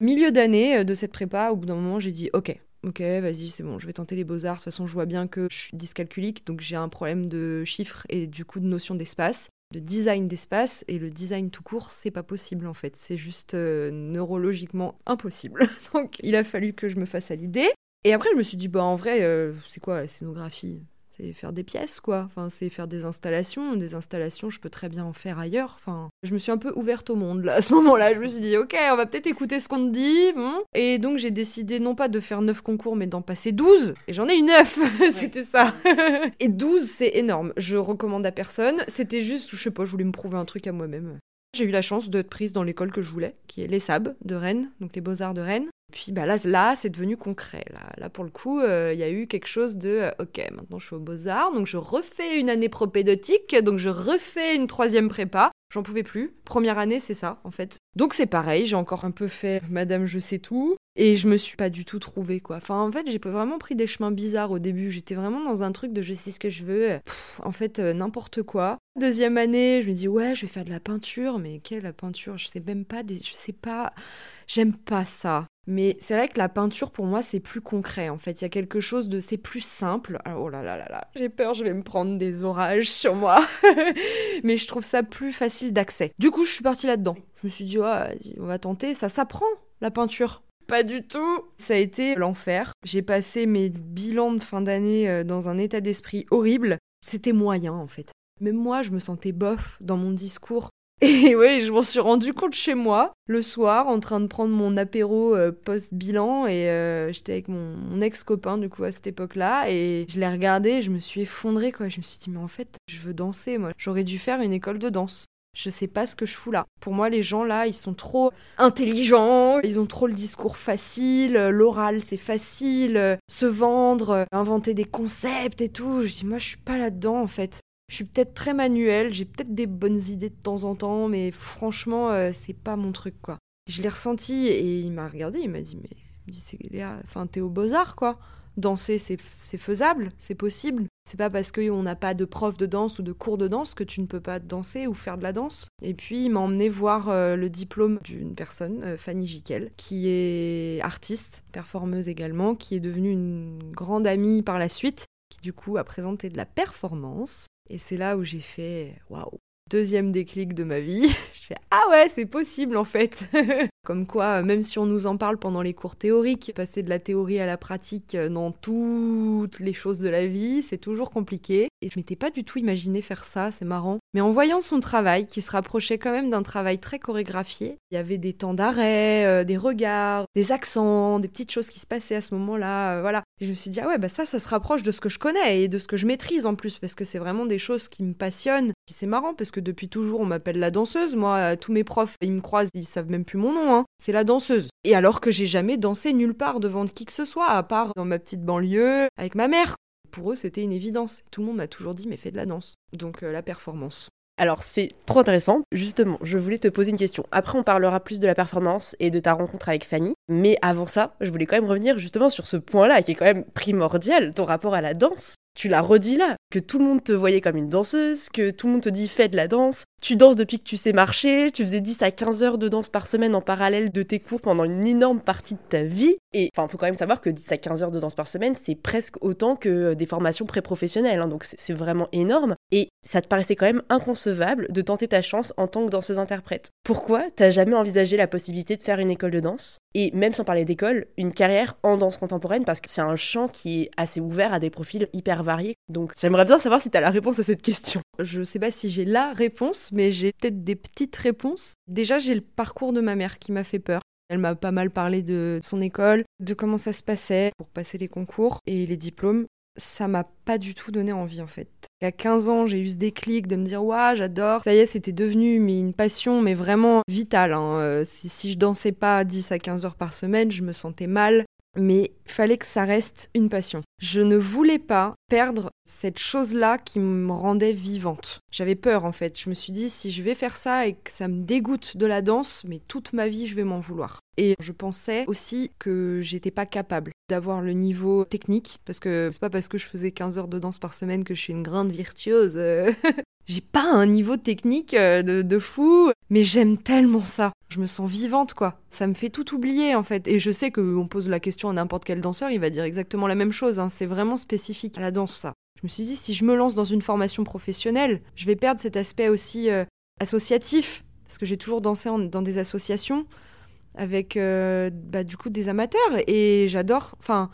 Milieu d'année euh, de cette prépa, au bout d'un moment, j'ai dit Ok, ok, vas-y, c'est bon, je vais tenter les beaux-arts. De toute façon, je vois bien que je suis dyscalculique, donc j'ai un problème de chiffres et du coup de notion d'espace le design d'espace et le design tout court, c'est pas possible en fait. C'est juste euh, neurologiquement impossible. *laughs* Donc il a fallu que je me fasse à l'idée. Et après, je me suis dit, bah en vrai, euh, c'est quoi la scénographie? C'est faire des pièces, quoi. Enfin, c'est faire des installations. Des installations, je peux très bien en faire ailleurs. Enfin, je me suis un peu ouverte au monde, là, à ce moment-là. Je me suis dit, ok, on va peut-être écouter ce qu'on te dit. Et donc, j'ai décidé non pas de faire 9 concours, mais d'en passer 12. Et j'en ai eu 9. *laughs* C'était ça. *laughs* et 12, c'est énorme. Je recommande à personne. C'était juste, je sais pas, je voulais me prouver un truc à moi-même. J'ai eu la chance d'être prise dans l'école que je voulais, qui est l'ESAB de Rennes, donc les Beaux-Arts de Rennes. Puis bah là, là c'est devenu concret. Là, là pour le coup, euh, il y a eu quelque chose de euh, ok, maintenant je suis aux Beaux-Arts, donc je refais une année propédotique, donc je refais une troisième prépa. J'en pouvais plus. Première année, c'est ça, en fait. Donc c'est pareil, j'ai encore un peu fait Madame je sais tout. Et je me suis pas du tout trouvée, quoi. Enfin, en fait, j'ai vraiment pris des chemins bizarres au début. J'étais vraiment dans un truc de je sais ce que je veux. en fait, euh, n'importe quoi. Deuxième année, je me dis, ouais, je vais faire de la peinture. Mais quelle la peinture? Je sais même pas. Des... Je sais pas. J'aime pas ça. Mais c'est vrai que la peinture, pour moi, c'est plus concret. En fait, il y a quelque chose de. C'est plus simple. oh là là là là, j'ai peur, je vais me prendre des orages sur moi. *laughs* Mais je trouve ça plus facile d'accès. Du coup, je suis partie là-dedans. Je me suis dit, ouais, on va tenter. Ça s'apprend, la peinture. Pas du tout. Ça a été l'enfer. J'ai passé mes bilans de fin d'année euh, dans un état d'esprit horrible. C'était moyen en fait. Même moi, je me sentais bof dans mon discours. *laughs* Et oui, je m'en suis rendu compte chez moi, le soir, en train de prendre mon apéro euh, post-bilan. Et euh, j'étais avec mon, ex-copain, du coup, à cette époque-là. Et je l'ai regardé, je me suis effondrée, quoi. Je me suis dit, mais en fait, je veux danser, moi. J'aurais dû faire une école de danse. Je sais pas ce que je fous là. Pour moi, les gens là, ils sont trop intelligents, ils ont trop le discours facile, l'oral c'est facile, se vendre, inventer des concepts et tout. Je dis, moi je suis pas là-dedans en fait. Je suis peut-être très manuel, j'ai peut-être des bonnes idées de temps en temps, mais franchement, euh, c'est pas mon truc quoi. Je l'ai ressenti et il m'a regardé, il m'a dit, mais il c'est Léa, enfin t'es au beaux-arts quoi danser, c'est faisable, c'est possible. C'est pas parce qu'on n'a pas de prof de danse ou de cours de danse que tu ne peux pas danser ou faire de la danse. Et puis, il m'a emmené voir euh, le diplôme d'une personne, euh, Fanny Jiquel, qui est artiste, performeuse également, qui est devenue une grande amie par la suite, qui du coup a présenté de la performance. Et c'est là où j'ai fait waouh, deuxième déclic de ma vie. *laughs* Je fais ah ouais, c'est possible en fait. *laughs* Comme quoi, même si on nous en parle pendant les cours théoriques, passer de la théorie à la pratique dans toutes les choses de la vie, c'est toujours compliqué. Et je m'étais pas du tout imaginé faire ça, c'est marrant. Mais en voyant son travail, qui se rapprochait quand même d'un travail très chorégraphié, il y avait des temps d'arrêt, euh, des regards, des accents, des petites choses qui se passaient à ce moment-là, euh, voilà. Et je me suis dit, ah ouais, bah ça, ça se rapproche de ce que je connais et de ce que je maîtrise en plus, parce que c'est vraiment des choses qui me passionnent. Puis c'est marrant, parce que depuis toujours, on m'appelle la danseuse. Moi, euh, tous mes profs, ils me croisent, ils savent même plus mon nom, hein. C'est la danseuse. Et alors que j'ai jamais dansé nulle part devant qui que ce soit, à part dans ma petite banlieue, avec ma mère pour eux, c'était une évidence. Tout le monde m'a toujours dit, mais fais de la danse. Donc euh, la performance. Alors c'est trop intéressant. Justement, je voulais te poser une question. Après, on parlera plus de la performance et de ta rencontre avec Fanny. Mais avant ça, je voulais quand même revenir justement sur ce point-là qui est quand même primordial, ton rapport à la danse. Tu l'as redit là, que tout le monde te voyait comme une danseuse, que tout le monde te dit fais de la danse, tu danses depuis que tu sais marcher, tu faisais 10 à 15 heures de danse par semaine en parallèle de tes cours pendant une énorme partie de ta vie. Et enfin, faut quand même savoir que 10 à 15 heures de danse par semaine, c'est presque autant que des formations pré-professionnelles, hein, donc c'est vraiment énorme. Et ça te paraissait quand même inconcevable de tenter ta chance en tant que danseuse-interprète. Pourquoi t'as jamais envisagé la possibilité de faire une école de danse? Et même sans parler d'école, une carrière en danse contemporaine, parce que c'est un champ qui est assez ouvert à des profils hyper variés. Donc j'aimerais bien savoir si t'as la réponse à cette question. Je sais pas si j'ai la réponse, mais j'ai peut-être des petites réponses. Déjà, j'ai le parcours de ma mère qui m'a fait peur. Elle m'a pas mal parlé de son école, de comment ça se passait pour passer les concours et les diplômes ça m'a pas du tout donné envie en fait. À 15 ans, j'ai eu ce déclic de me dire waouh, j'adore. Ça y est, c'était devenu mais une passion, mais vraiment vitale. Hein. Euh, si, si, je dansais pas 10 à 15 heures par semaine, je me sentais mal mais fallait que ça reste une passion. Je ne voulais pas perdre cette chose-là qui me rendait vivante. J'avais peur en fait. Je me suis dit si je vais faire ça et que ça me dégoûte de la danse, mais toute ma vie je vais m'en vouloir. Et je pensais aussi que j'étais pas capable d'avoir le niveau technique parce que c'est pas parce que je faisais 15 heures de danse par semaine que je suis une grande virtuose. *laughs* J'ai pas un niveau technique euh, de, fou, mais j'aime tellement ça. Je me sens vivante, quoi. Ça me fait tout oublier, en fait. Et je sais qu'on pose la question à n'importe quel danseur, il va dire exactement la même chose. Hein. C'est vraiment spécifique à la danse, ça. Je me suis dit, si je me lance dans une formation professionnelle, je vais perdre cet aspect aussi euh, associatif, parce que j'ai toujours dansé dans des associations avec, euh, bah, du coup, des amateurs. Et j'adore. Enfin,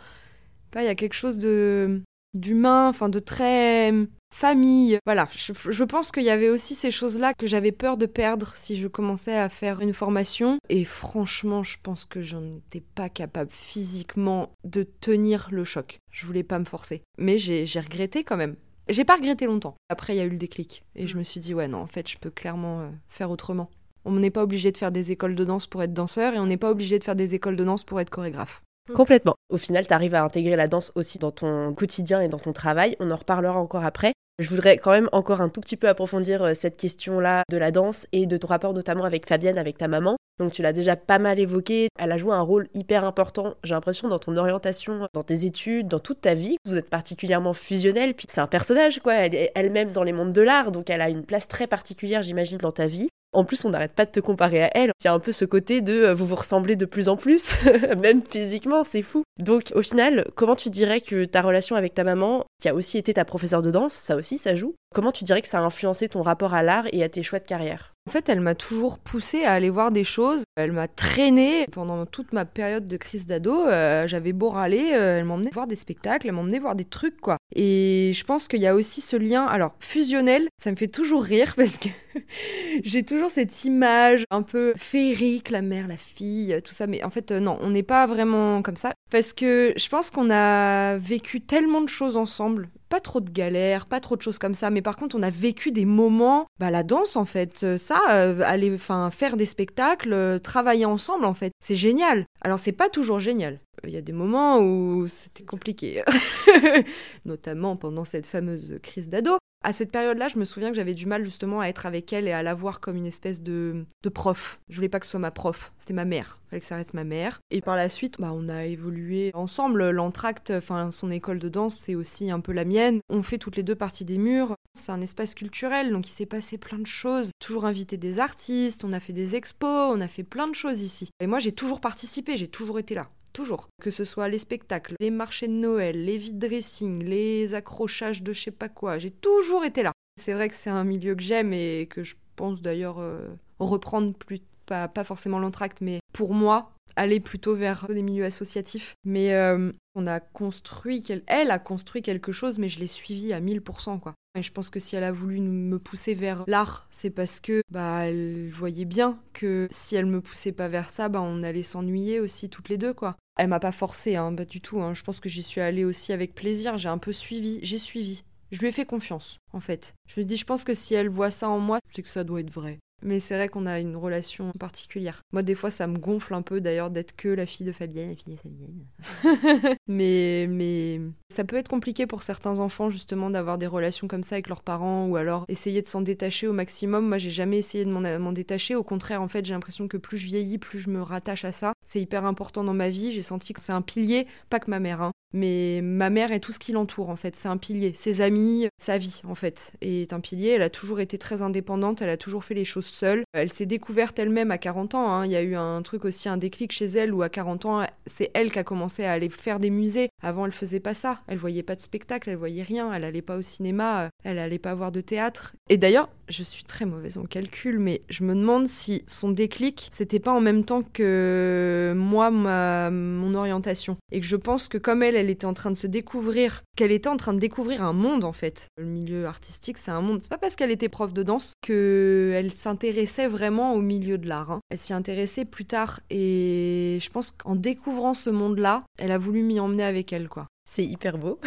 il y a quelque chose de d'humain, enfin, de très famille. Voilà, je, pense qu'il y avait aussi ces choses-là que j'avais peur de perdre si je commençais à faire une formation. Et franchement, je pense que j'en étais pas capable physiquement de tenir le choc. Je voulais pas me forcer. Mais j'ai regretté quand même. J'ai pas regretté longtemps. Après, il y a eu le déclic. Et je me suis dit, ouais, non, en fait, je peux clairement euh, faire autrement. On n'est pas obligé de faire des écoles de danse pour être danseur et on n'est pas obligé de faire des écoles de danse pour être chorégraphe. Complètement. Au final, tu arrives à intégrer la danse aussi dans ton quotidien et dans ton travail. On en reparlera encore après. Je voudrais quand même encore un tout petit peu approfondir euh, cette question-là de la danse et de ton rapport notamment avec Fabienne, avec ta maman. Donc tu l'as déjà pas mal évoqué, elle a joué un rôle hyper important, j'ai l'impression, dans ton orientation, dans tes études, dans toute ta vie. Vous êtes particulièrement fusionnel, puis c'est un personnage, quoi. Elle est elle-même dans les mondes de l'art, donc elle a une place très particulière, j'imagine, dans ta vie. En plus, on n'arrête pas de te comparer à elle. Il y a un peu ce côté de euh, vous vous ressemblez de plus en plus, *laughs* même physiquement, c'est fou. Donc, au final, comment tu dirais que ta relation avec ta maman, qui a aussi été ta professeure de danse, ça aussi, ça joue, comment tu dirais que ça a influencé ton rapport à l'art et à tes choix de carrière? En fait, elle m'a toujours poussée à aller voir des choses. Elle m'a traînée pendant toute ma période de crise d'ado. Euh, j'avais beau râler, euh, elle m'emmenait voir des spectacles, elle m'emmenait voir des trucs, quoi. Et je pense qu'il y a aussi ce lien, alors fusionnel, ça me fait toujours rire parce que *laughs* j'ai toujours cette image un peu féerique, la mère, la fille, tout ça. Mais en fait, euh, non, on n'est pas vraiment comme ça. Parce que je pense qu'on a vécu tellement de choses ensemble. Pas trop de galères, pas trop de choses comme ça, mais par contre on a vécu des moments, bah la danse en fait, euh, ça, euh, aller, enfin faire des spectacles, travailler ensemble en fait, c'est génial. Alors c'est pas toujours génial, il y a des moments où c'était compliqué, *laughs* notamment pendant cette fameuse crise d'ado. À cette période-là, je me souviens que j'avais du mal justement à être avec elle et à la voir comme une espèce de, de prof. Je voulais pas que ce soit ma prof, c'était ma mère. Fallait que ça reste ma mère. Et par la suite, bah, on a évolué ensemble. L'entracte, enfin son école de danse, c'est aussi un peu la mienne. On fait toutes les deux partie des murs. C'est un espace culturel, donc il s'est passé plein de choses. Toujours invité des artistes, on a fait des expos, on a fait plein de choses ici. Et moi, j'ai toujours participé, j'ai toujours été là. Toujours. Que ce soit les spectacles, les marchés de Noël, les vide dressing, les accrochages de je sais pas quoi, j'ai toujours été là. C'est vrai que c'est un milieu que j'aime et que je pense d'ailleurs euh, reprendre plus pas, pas forcément l'entracte, mais pour moi, aller plutôt vers des milieux associatifs. Mais euh, on a construit, elle a construit quelque chose, mais je l'ai suivi à 1000%, quoi. Et je pense que si elle a voulu me pousser vers l'art, c'est parce que bah elle voyait bien que si elle me poussait pas vers ça, bah on allait s'ennuyer aussi toutes les deux, quoi. Elle m'a pas forcé, hein, pas du tout. Hein. Je pense que j'y suis allée aussi avec plaisir. J'ai un peu suivi, j'ai suivi. Je lui ai fait confiance, en fait. Je me dis, je pense que si elle voit ça en moi, c'est que ça doit être vrai. Mais c'est vrai qu'on a une relation particulière. Moi, des fois, ça me gonfle un peu d'ailleurs d'être que la fille de Fabienne, la fille de Fabienne. *laughs* mais, mais ça peut être compliqué pour certains enfants, justement, d'avoir des relations comme ça avec leurs parents ou alors essayer de s'en détacher au maximum. Moi, j'ai jamais essayé de m'en détacher. Au contraire, en fait, j'ai l'impression que plus je vieillis, plus je me rattache à ça. C'est hyper important dans ma vie. J'ai senti que c'est un pilier, pas que ma mère, hein, mais ma mère et tout ce qui l'entoure, en fait. C'est un pilier. Ses amis, sa vie, en fait, est un pilier. Elle a toujours été très indépendante. Elle a toujours fait les choses seule. Elle s'est découverte elle-même à 40 ans. Hein. Il y a eu un truc aussi, un déclic chez elle où à 40 ans, c'est elle qui a commencé à aller faire des musées. Avant, elle faisait pas ça. Elle voyait pas de spectacle, elle voyait rien. Elle allait pas au cinéma, elle allait pas voir de théâtre. Et d'ailleurs, je suis très mauvaise en calcul, mais je me demande si son déclic, c'était pas en même temps que moi, ma, mon orientation. Et que je pense que comme elle, elle était en train de se découvrir, qu'elle était en train de découvrir un monde en fait. Le milieu artistique, c'est un monde. C'est pas parce qu'elle était prof de danse qu'elle s'intéressait vraiment au milieu de l'art. Hein. Elle s'y intéressait plus tard et je pense qu'en découvrant ce monde-là, elle a voulu m'y emmener avec elle, quoi. C'est hyper beau.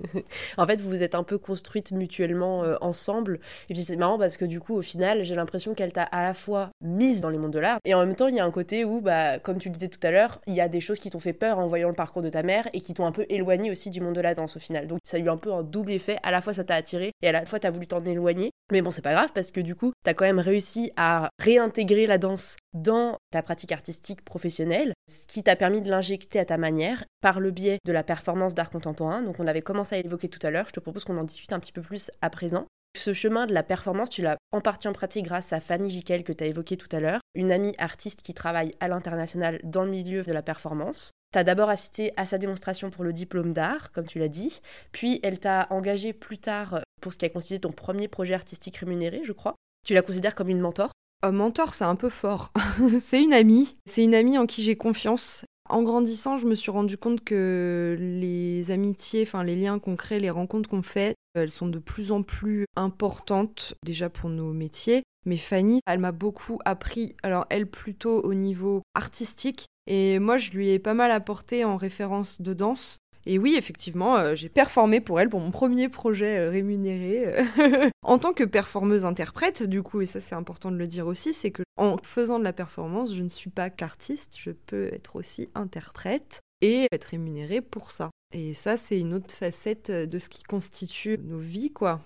*laughs* en fait, vous vous êtes un peu construites mutuellement euh, ensemble. Et puis c'est marrant parce que du coup, au final, j'ai l'impression qu'elle t'a à la fois mise dans les mondes de l'art et en même temps, il y a un côté où, bah, comme tu le disais tout à l'heure, il y a des choses qui t'ont fait peur en voyant le parcours de ta mère et qui t'ont un peu éloigné aussi du monde de la danse au final. Donc ça a eu un peu un double effet. À la fois, ça t'a attiré et à la fois, t'as voulu t'en éloigner. Mais bon, c'est pas grave parce que du coup, t'as quand même réussi à réintégrer la danse dans ta pratique artistique professionnelle, ce qui t'a permis de l'injecter à ta manière par le biais de la performance d'art contemporain. Donc on avait commencé à l'évoquer tout à l'heure, je te propose qu'on en discute un petit peu plus à présent. Ce chemin de la performance, tu l'as en partie en pratique grâce à Fanny Jiquel que tu as évoqué tout à l'heure, une amie artiste qui travaille à l'international dans le milieu de la performance. Tu as d'abord assisté à sa démonstration pour le diplôme d'art, comme tu l'as dit, puis elle t'a engagé plus tard pour ce qui a constitué ton premier projet artistique rémunéré, je crois. Tu la considères comme une mentor? Un mentor, c'est un peu fort. *laughs* c'est une amie. C'est une amie en qui j'ai confiance. En grandissant, je me suis rendu compte que les amitiés, enfin les liens qu'on crée, les rencontres qu'on fait, elles sont de plus en plus importantes déjà pour nos métiers. Mais Fanny, elle m'a beaucoup appris, alors elle plutôt au niveau artistique, et moi je lui ai pas mal apporté en référence de danse. Et oui, effectivement, euh, j'ai performé pour elle pour mon premier projet euh, rémunéré. Euh, *laughs* en tant que performeuse interprète, du coup, et ça c'est important de le dire aussi, c'est que en faisant de la performance, je ne suis pas qu'artiste, je peux être aussi interprète et être rémunérée pour ça. Et ça, c'est une autre facette de ce qui constitue nos vies, quoi.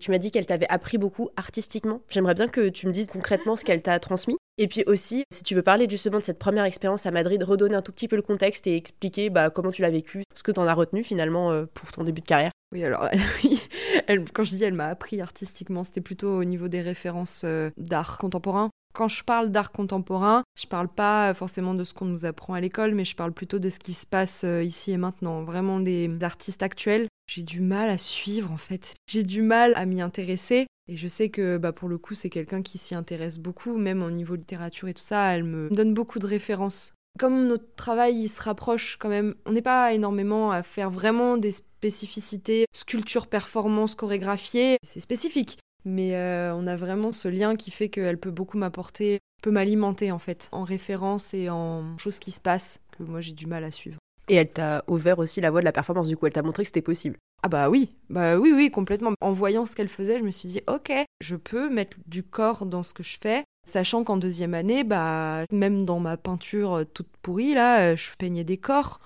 Tu m'as dit qu'elle t'avait appris beaucoup artistiquement. J'aimerais bien que tu me dises concrètement ce qu'elle t'a transmis. Et puis aussi, si tu veux parler justement de cette première expérience à Madrid, redonner un tout petit peu le contexte et expliquer bah, comment tu l'as vécu, ce que tu en as retenu finalement euh, pour ton début de carrière. Oui, alors *laughs* elle, quand je dis elle m'a appris artistiquement, c'était plutôt au niveau des références euh, d'art contemporain. Quand je parle d'art contemporain, je parle pas forcément de ce qu'on nous apprend à l'école, mais je parle plutôt de ce qui se passe euh, ici et maintenant. Vraiment des artistes actuels. J'ai du mal à suivre en fait. J'ai du mal à m'y intéresser. Et je sais que bah, pour le coup, c'est quelqu'un qui s'y intéresse beaucoup, même au niveau littérature et tout ça. Elle me donne beaucoup de références. Comme notre travail il se rapproche quand même, on n'est pas énormément à faire vraiment des spécificités, sculpture, performance, chorégraphiée. C'est spécifique. Mais euh, on a vraiment ce lien qui fait qu'elle peut beaucoup m'apporter, peut m'alimenter en fait, en référence et en choses qui se passent que moi j'ai du mal à suivre. Et elle t'a ouvert aussi la voie de la performance, du coup, elle t'a montré que c'était possible. Ah bah oui, bah oui, oui, complètement. En voyant ce qu'elle faisait, je me suis dit, ok, je peux mettre du corps dans ce que je fais, sachant qu'en deuxième année, bah même dans ma peinture toute pourrie là, je peignais des corps,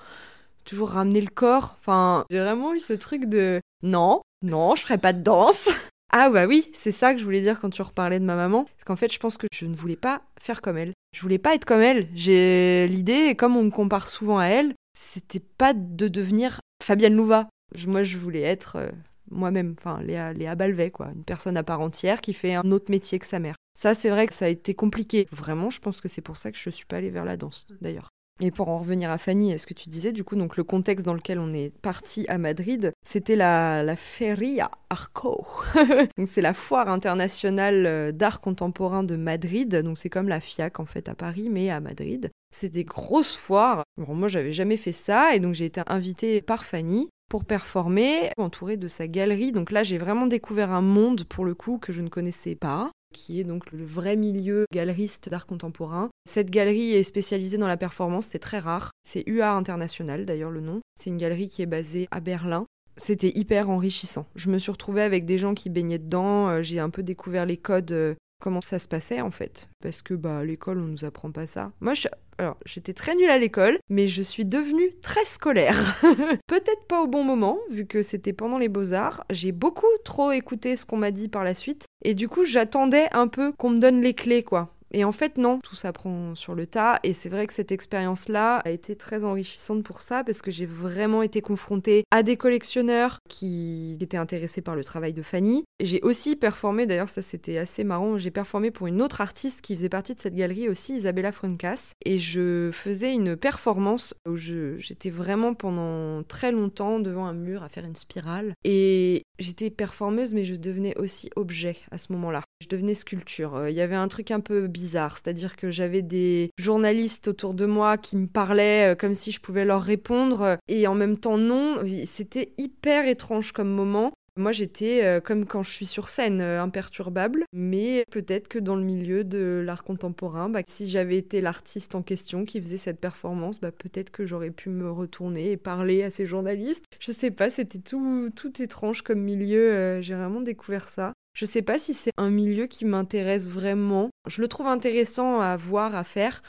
toujours ramener le corps. Enfin, j'ai vraiment eu ce truc de, non, non, je ferai pas de danse. *laughs* Ah bah oui, c'est ça que je voulais dire quand tu reparlais de ma maman. Parce qu'en fait, je pense que je ne voulais pas faire comme elle. Je voulais pas être comme elle. J'ai l'idée, et comme on me compare souvent à elle, c'était pas de devenir Fabienne Louva. Moi, je voulais être euh, moi-même, enfin Léa, Léa Balvet, quoi. Une personne à part entière qui fait un autre métier que sa mère. Ça, c'est vrai que ça a été compliqué. Vraiment, je pense que c'est pour ça que je suis pas allée vers la danse, d'ailleurs. Et pour en revenir à Fanny, ce que tu disais, du coup, donc le contexte dans lequel on est parti à Madrid, c'était la, la Feria Arco. *laughs* c'est la foire internationale euh, d'art contemporain de Madrid. Donc c'est comme la FIAC en fait à Paris, mais à Madrid. C'est des grosses foires. Bon, moi, j'avais jamais fait ça, et donc j'ai été invitée par Fanny pour performer, entourée de sa galerie. Donc là, j'ai vraiment découvert un monde, pour le coup, que je ne connaissais pas qui est donc le vrai milieu galeriste d'art contemporain. Cette galerie est spécialisée dans la performance, c'est très rare. C'est UA International d'ailleurs le nom. C'est une galerie qui est basée à Berlin. C'était hyper enrichissant. Je me suis retrouvée avec des gens qui baignaient dedans, euh, j'ai un peu découvert les codes euh, comment ça se passait en fait. Parce que bah, à l'école, on nous apprend pas ça. Moi, alors, j'étais très nulle à l'école, mais je suis devenue très scolaire. *laughs* Peut-être pas au bon moment, vu que c'était pendant les beaux-arts. J'ai beaucoup trop écouté ce qu'on m'a dit par la suite. Et du coup, j'attendais un peu qu'on me donne les clés, quoi. Et en fait, non, tout s'apprend sur le tas. Et c'est vrai que cette expérience-là a été très enrichissante pour ça, parce que j'ai vraiment été confrontée à des collectionneurs qui étaient intéressés par le travail de Fanny. J'ai aussi performé, d'ailleurs, ça c'était assez marrant, j'ai performé pour une autre artiste qui faisait partie de cette galerie aussi, Isabella Fruncas. Et je faisais une performance où j'étais vraiment pendant très longtemps devant un mur à faire une spirale. Et j'étais performeuse, mais je devenais aussi objet à ce moment-là. Je devenais sculpture. Euh, il y avait un truc un peu bizarre, c'est-à-dire que j'avais des journalistes autour de moi qui me parlaient euh, comme si je pouvais leur répondre, et en même temps non. C'était hyper étrange comme moment. Moi, j'étais euh, comme quand je suis sur scène, imperturbable, mais peut-être que dans le milieu de l'art contemporain, bah, si j'avais été l'artiste en question qui faisait cette performance, bah, peut-être que j'aurais pu me retourner et parler à ces journalistes. Je sais pas, c'était tout, tout étrange comme milieu. J'ai vraiment découvert ça. Je sais pas si c'est un milieu qui m'intéresse vraiment. Je le trouve intéressant à voir, à faire.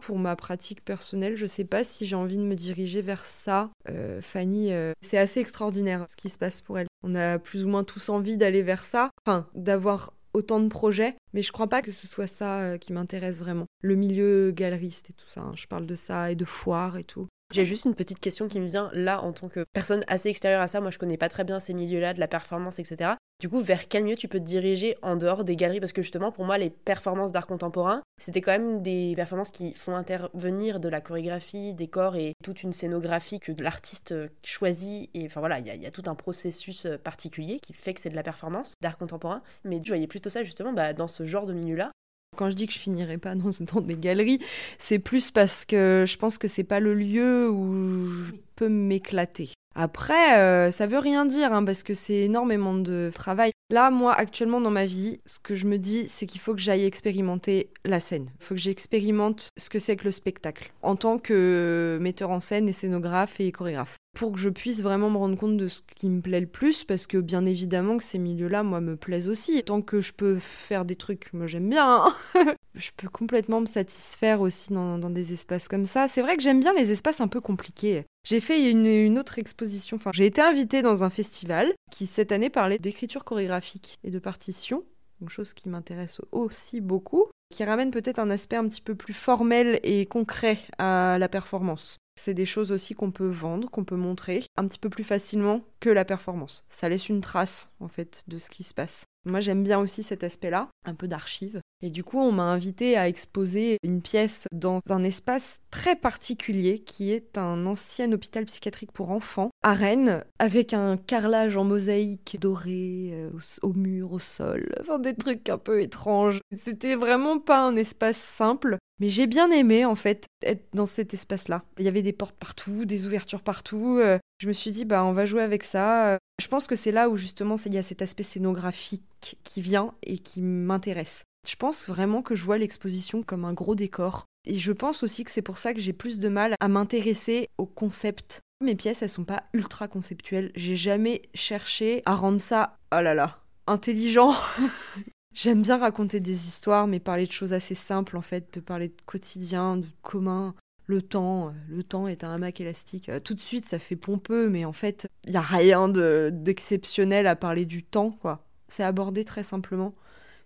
Pour ma pratique personnelle, je sais pas si j'ai envie de me diriger vers ça. Euh, Fanny, euh, c'est assez extraordinaire ce qui se passe pour elle. On a plus ou moins tous envie d'aller vers ça, enfin d'avoir autant de projets, mais je crois pas que ce soit ça euh, qui m'intéresse vraiment. Le milieu galeriste et tout ça, hein. je parle de ça et de foire et tout. J'ai juste une petite question qui me vient là en tant que personne assez extérieure à ça. Moi, je connais pas très bien ces milieux-là, de la performance, etc. Du coup, vers quel milieu tu peux te diriger en dehors des galeries? Parce que justement, pour moi, les performances d'art contemporain, c'était quand même des performances qui font intervenir de la chorégraphie, des corps et toute une scénographie que l'artiste choisit. Et enfin voilà, il y, a tout un processus euh, particulier qui fait que c'est de la performance d'art contemporain. Mais je voyais plutôt ça justement bah, dans ce genre de milieu-là. Quand je dis que je finirai pas dans, *laughs* dans des galeries, c'est plus parce que je pense que c'est pas le lieu où je peux m'éclater. Après, euh, ça veut rien dire hein, parce que c'est énormément de travail. Là, moi, actuellement dans ma vie, ce que je me dis, c'est qu'il faut que j'aille expérimenter la scène. Il faut que j'expérimente ce que c'est que le spectacle en tant que metteur en scène et scénographe et chorégraphe pour que je puisse vraiment me rendre compte de ce qui me plaît le plus, parce que bien évidemment que ces milieux-là, moi, me plaisent aussi. Tant que je peux faire des trucs, moi j'aime bien. Hein. *laughs* je peux complètement me satisfaire aussi dans, des espaces comme ça. C'est vrai que j'aime bien les espaces un peu compliqués. J'ai fait une, une autre exposition, enfin j'ai été invitée dans un festival qui cette année parlait d'écriture chorégraphique et de partition, une chose qui m'intéresse aussi beaucoup, qui ramène peut-être un aspect un petit peu plus formel et concret à la performance. C'est des choses aussi qu'on peut vendre, qu'on peut montrer un petit peu plus facilement que la performance. Ça laisse une trace en fait de ce qui se passe. Moi j'aime bien aussi cet aspect-là, un peu d'archive. Et du coup on m'a invité à exposer une pièce dans un espace très particulier qui est un ancien hôpital psychiatrique pour enfants à Rennes avec un carrelage en mosaïque doré euh, au, mur, au sol, enfin des trucs un peu étranges. C'était vraiment pas un espace simple. J'ai bien aimé en fait être dans cet espace-là. Il y avait des portes partout, des ouvertures partout. Euh, je me suis dit bah on va jouer avec ça. Je pense que c'est là où justement il y a cet aspect scénographique qui vient et qui m'intéresse. Je pense vraiment que je vois l'exposition comme un gros décor. Et je pense aussi que c'est pour ça que j'ai plus de mal à m'intéresser au concept. Mes pièces, elles sont pas ultra conceptuelles. J'ai jamais cherché à rendre ça, oh là là, intelligent. *laughs* J'aime bien raconter des histoires, mais parler de choses assez simples, en fait, de parler de quotidien, de commun. Le temps, le temps est un hamac élastique. Euh, tout de suite, ça fait pompeux, mais en fait, il n'y a rien d'exceptionnel à parler du temps, quoi. C'est abordé très simplement.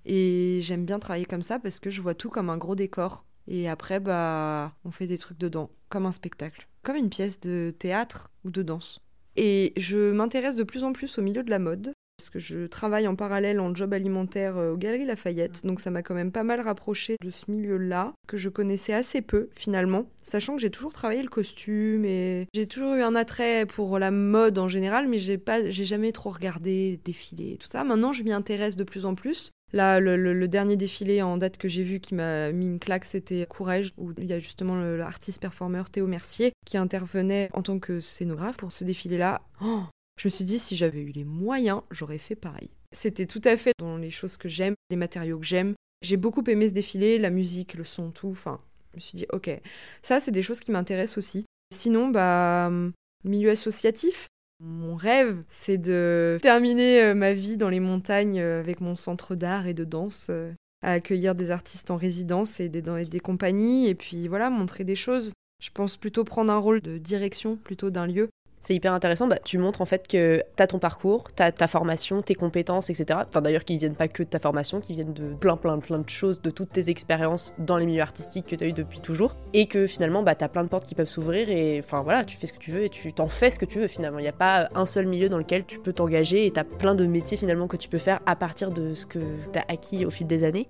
Et j'aime bien travailler comme ça parce que je vois tout comme un gros décor. Et après, bah, on fait des trucs dedans, comme un spectacle, comme une pièce de théâtre ou de danse. Et je m'intéresse de plus en plus au milieu de la mode parce que je travaille en parallèle en job alimentaire euh, aux Galeries Lafayette, donc ça m'a quand même pas mal rapproché de ce milieu-là, que je connaissais assez peu finalement, sachant que j'ai toujours travaillé le costume et j'ai toujours eu un attrait pour la mode en général, mais j'ai pas, j'ai jamais trop regardé défiler tout ça. Maintenant, je m'y intéresse de plus en plus. Là, le, dernier défilé en date que j'ai vu qui m'a mis une claque, c'était Courage, où il y a justement l'artiste performeur Théo Mercier qui intervenait en tant que scénographe pour ce défilé-là. Oh, je me suis dit, si j'avais eu les moyens, j'aurais fait pareil. C'était tout à fait dans les choses que j'aime, les matériaux que j'aime. J'ai beaucoup aimé ce défilé, la musique, le son, tout. Enfin, je me suis dit, ok, ça, c'est des choses qui m'intéressent aussi. Sinon, bah, milieu associatif. Mon rêve, c'est de terminer euh, ma vie dans les montagnes euh, avec mon centre d'art et de danse, euh, à accueillir des artistes en résidence et des, dans des compagnies, et puis voilà, montrer des choses. Je pense plutôt prendre un rôle de direction plutôt d'un lieu c'est hyper intéressant. Bah, tu montres en fait que tu as ton parcours, tu as ta formation, tes compétences, etc. Enfin, d'ailleurs, qui viennent pas que de ta formation, qui viennent de plein, plein, plein de choses, de toutes tes expériences dans les milieux artistiques que tu as eu depuis toujours. Et que finalement, bah, tu plein de portes qui peuvent s'ouvrir et enfin voilà, tu fais ce que tu veux et tu t'en fais ce que tu veux finalement. Il n'y a pas un seul milieu dans lequel tu peux t'engager et tu as plein de métiers finalement que tu peux faire à partir de ce que tu as acquis au fil des années.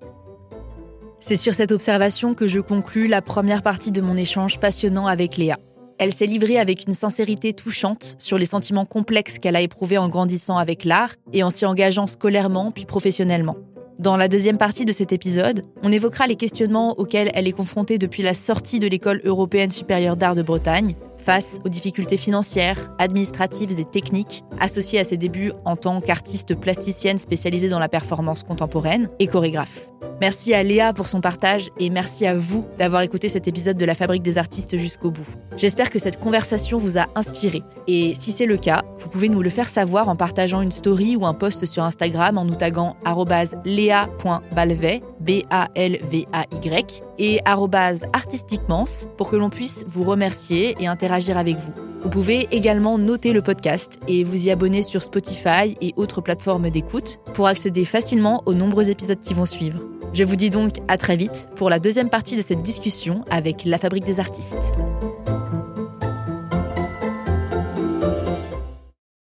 C'est sur cette observation que je conclus la première partie de mon échange passionnant avec Léa. Elle s'est livrée avec une sincérité touchante sur les sentiments complexes qu'elle a éprouvés en grandissant avec l'art et en s'y engageant scolairement puis professionnellement. Dans la deuxième partie de cet épisode, on évoquera les questionnements auxquels elle est confrontée depuis la sortie de l'École européenne supérieure d'art de Bretagne, face aux difficultés financières, administratives et techniques associées à ses débuts en tant qu'artiste plasticienne spécialisée dans la performance contemporaine et chorégraphe. Merci à Léa pour son partage et merci à vous d'avoir écouté cet épisode de la Fabrique des artistes jusqu'au bout. J'espère que cette conversation vous a inspiré. Et si c'est le cas, vous pouvez nous le faire savoir en partageant une story ou un post sur Instagram en nous taguant B-A-L-V-A-Y, et artisticmans pour que l'on puisse vous remercier et interagir avec vous. Vous pouvez également noter le podcast et vous y abonner sur Spotify et autres plateformes d'écoute pour accéder facilement aux nombreux épisodes qui vont suivre. Je vous dis donc à très vite pour la deuxième partie de cette discussion avec la Fabrique des artistes.